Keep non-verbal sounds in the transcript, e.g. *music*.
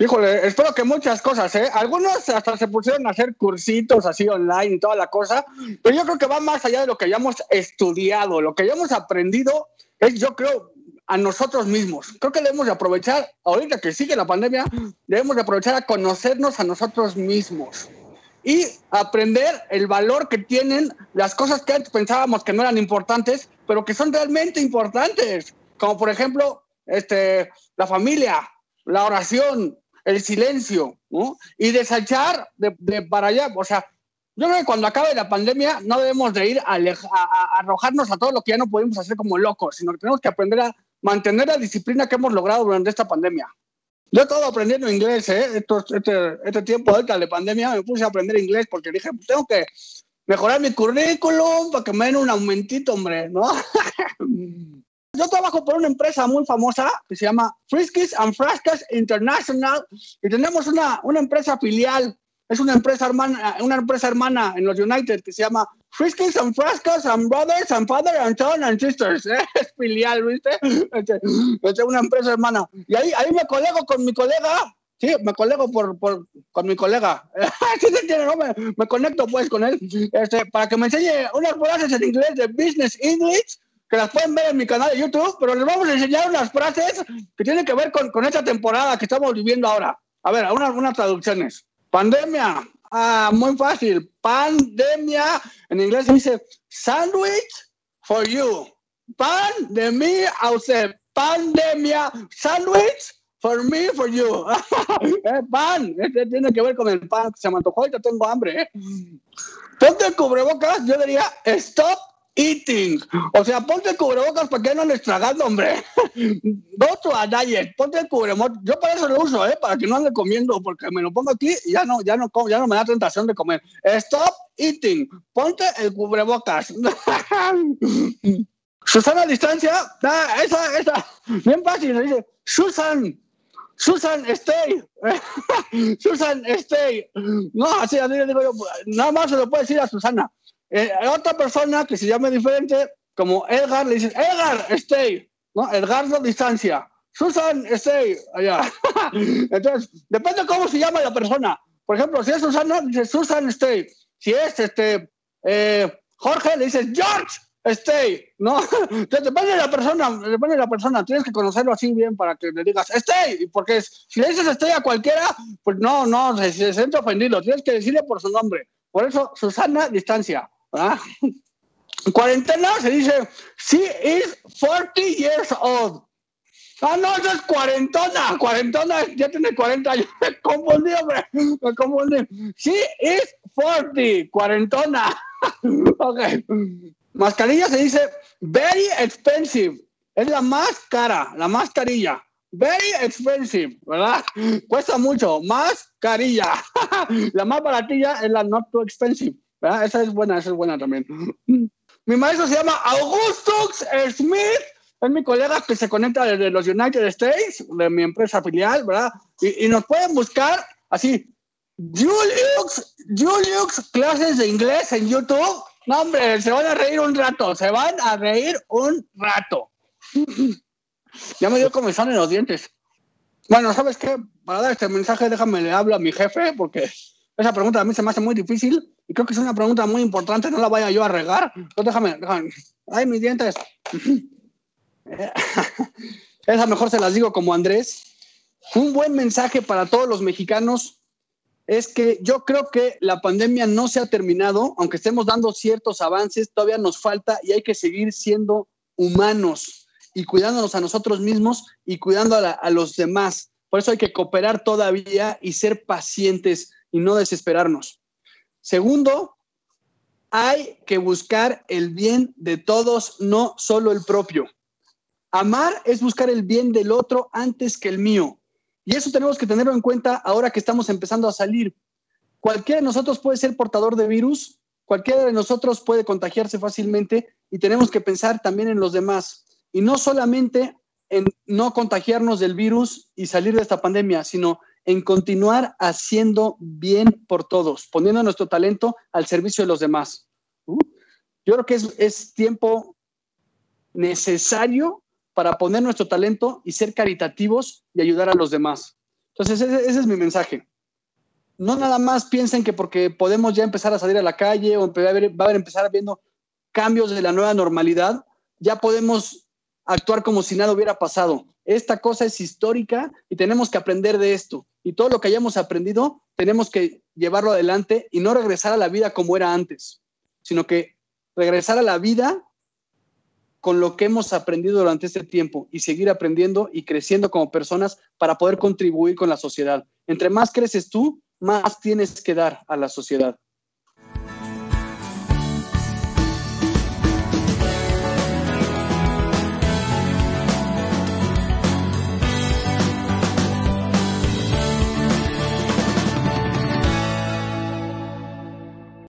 Híjole, espero que muchas cosas, ¿eh? Algunos hasta se pusieron a hacer cursitos así online y toda la cosa, pero yo creo que va más allá de lo que hayamos estudiado, lo que hayamos aprendido es, yo creo, a nosotros mismos. Creo que debemos de aprovechar, ahorita que sigue la pandemia, debemos de aprovechar a conocernos a nosotros mismos y aprender el valor que tienen las cosas que antes pensábamos que no eran importantes, pero que son realmente importantes, como por ejemplo este, la familia, la oración, el silencio, ¿no? Y desechar de, de, para allá, o sea, yo creo que cuando acabe la pandemia no debemos de ir a, a, arrojarnos a todo lo que ya no podemos hacer como locos, sino que tenemos que aprender a mantener la disciplina que hemos logrado durante esta pandemia. Yo he estado aprendiendo inglés, ¿eh? este, este tiempo de pandemia me puse a aprender inglés porque dije, pues tengo que mejorar mi currículum para que me den un aumentito, hombre, ¿no? *laughs* Yo trabajo por una empresa muy famosa que se llama Friskies and Frascas International y tenemos una, una empresa filial, es una empresa hermana, una empresa hermana en los United que se llama Friskies and Frascas and Brothers and Father and Son and Sisters. ¿eh? *laughs* Es filial, ¿viste? Este, es una empresa hermana. Y ahí, ahí me colego con mi colega Sí, me colego por, por, con mi colega. *laughs* ¿Sí entiende, no? Me, me, conecto pues con él este, para que me enseñe unas frases en inglés de Business English que las pueden ver en mi canal de YouTube, pero les vamos a enseñar unas frases que tienen que ver con, con esta temporada que estamos viviendo ahora. A ver, algunas, algunas traducciones. Pandemia. Ah, muy fácil. Pandemia. En inglés se dice sandwich for you. Pandemia, usted. Pandemia. Sandwich for me, for you. *laughs* eh, pan. Este tiene que ver con el pan. Se me antojó y tengo hambre. ¿eh? Ponte el cubrebocas. Yo diría stop eating. O sea, ponte el cubrebocas para que no les tragando, hombre. *laughs* Go to a diet, ponte el cubrebocas. Yo para eso lo uso, ¿eh? Para que no ande comiendo, porque me lo pongo aquí y ya no, ya no, ya no me da tentación de comer. Stop eating. Ponte el cubrebocas. *laughs* Susana a distancia, ah, esa, esa, bien fácil, Susan, Susan, stay. *laughs* Susan, stay. No, así, así digo yo, nada más se lo puede decir a Susana. Eh, otra persona que se llame diferente, como Edgar, le dicen, Edgar, stay, ¿no? Edgardo, distancia. Susan, stay, allá. *laughs* Entonces, depende cómo se llama la persona. Por ejemplo, si es Susana, dice Susan, stay. Si es este, eh, Jorge, le dices George, stay, ¿no? *laughs* Entonces, depende de la persona, depende de la persona. Tienes que conocerlo así bien para que le digas stay, porque si le dices stay a cualquiera, pues no, no, se, se siente ofendido. Tienes que decirle por su nombre. Por eso, Susana, distancia. ¿Ah? Cuarentena se dice, she is 40 years old. Ah, no, eso es cuarentona. Cuarentona ya tiene 40 años. *laughs* Me confundí, hombre. Me confundí. She is 40. Cuarentona. *laughs* ok. Mascarilla se dice very expensive. Es la más cara, la mascarilla. Very expensive, ¿verdad? Cuesta mucho. Mascarilla. *laughs* la más baratilla es la not too expensive. ¿Verdad? Esa es buena, esa es buena también. *laughs* Mi maestro se llama Augustus Smith. Es mi colega que se conecta desde los United States, de mi empresa filial, ¿verdad? Y, y nos pueden buscar así, Julius, Julius, clases de inglés en YouTube. No, hombre, se van a reír un rato, se van a reír un rato. *laughs* ya me dio comezón en los dientes. Bueno, ¿sabes qué? Para dar este mensaje, déjame le hablo a mi jefe, porque esa pregunta a mí se me hace muy difícil y creo que es una pregunta muy importante, no la vaya yo a regar. Entonces déjame, déjame. Ay, mis dientes. *laughs* Esa mejor se las digo como Andrés. Un buen mensaje para todos los mexicanos es que yo creo que la pandemia no se ha terminado, aunque estemos dando ciertos avances, todavía nos falta y hay que seguir siendo humanos y cuidándonos a nosotros mismos y cuidando a los demás. Por eso hay que cooperar todavía y ser pacientes y no desesperarnos. Segundo, hay que buscar el bien de todos, no solo el propio. Amar es buscar el bien del otro antes que el mío. Y eso tenemos que tenerlo en cuenta ahora que estamos empezando a salir. Cualquiera de nosotros puede ser portador de virus, cualquiera de nosotros puede contagiarse fácilmente y tenemos que pensar también en los demás. Y no solamente en no contagiarnos del virus y salir de esta pandemia, sino en continuar haciendo bien por todos, poniendo nuestro talento al servicio de los demás. Uh, yo creo que es, tiempo necesario para poner nuestro talento y ser caritativos y ayudar a los demás. Entonces, ese, es mi mensaje. No nada más piensen que porque podemos ya empezar a salir a la calle o va a va a empezar viendo cambios de la nueva normalidad, ya podemos actuar como si nada hubiera pasado. Esta cosa es histórica y tenemos que aprender de esto. Y todo lo que hayamos aprendido, tenemos que llevarlo adelante y no regresar a la vida como era antes, sino que regresar a la vida con lo que hemos aprendido durante este tiempo y seguir aprendiendo y creciendo como personas para poder contribuir con la sociedad. Entre más creces tú, más tienes que dar a la sociedad.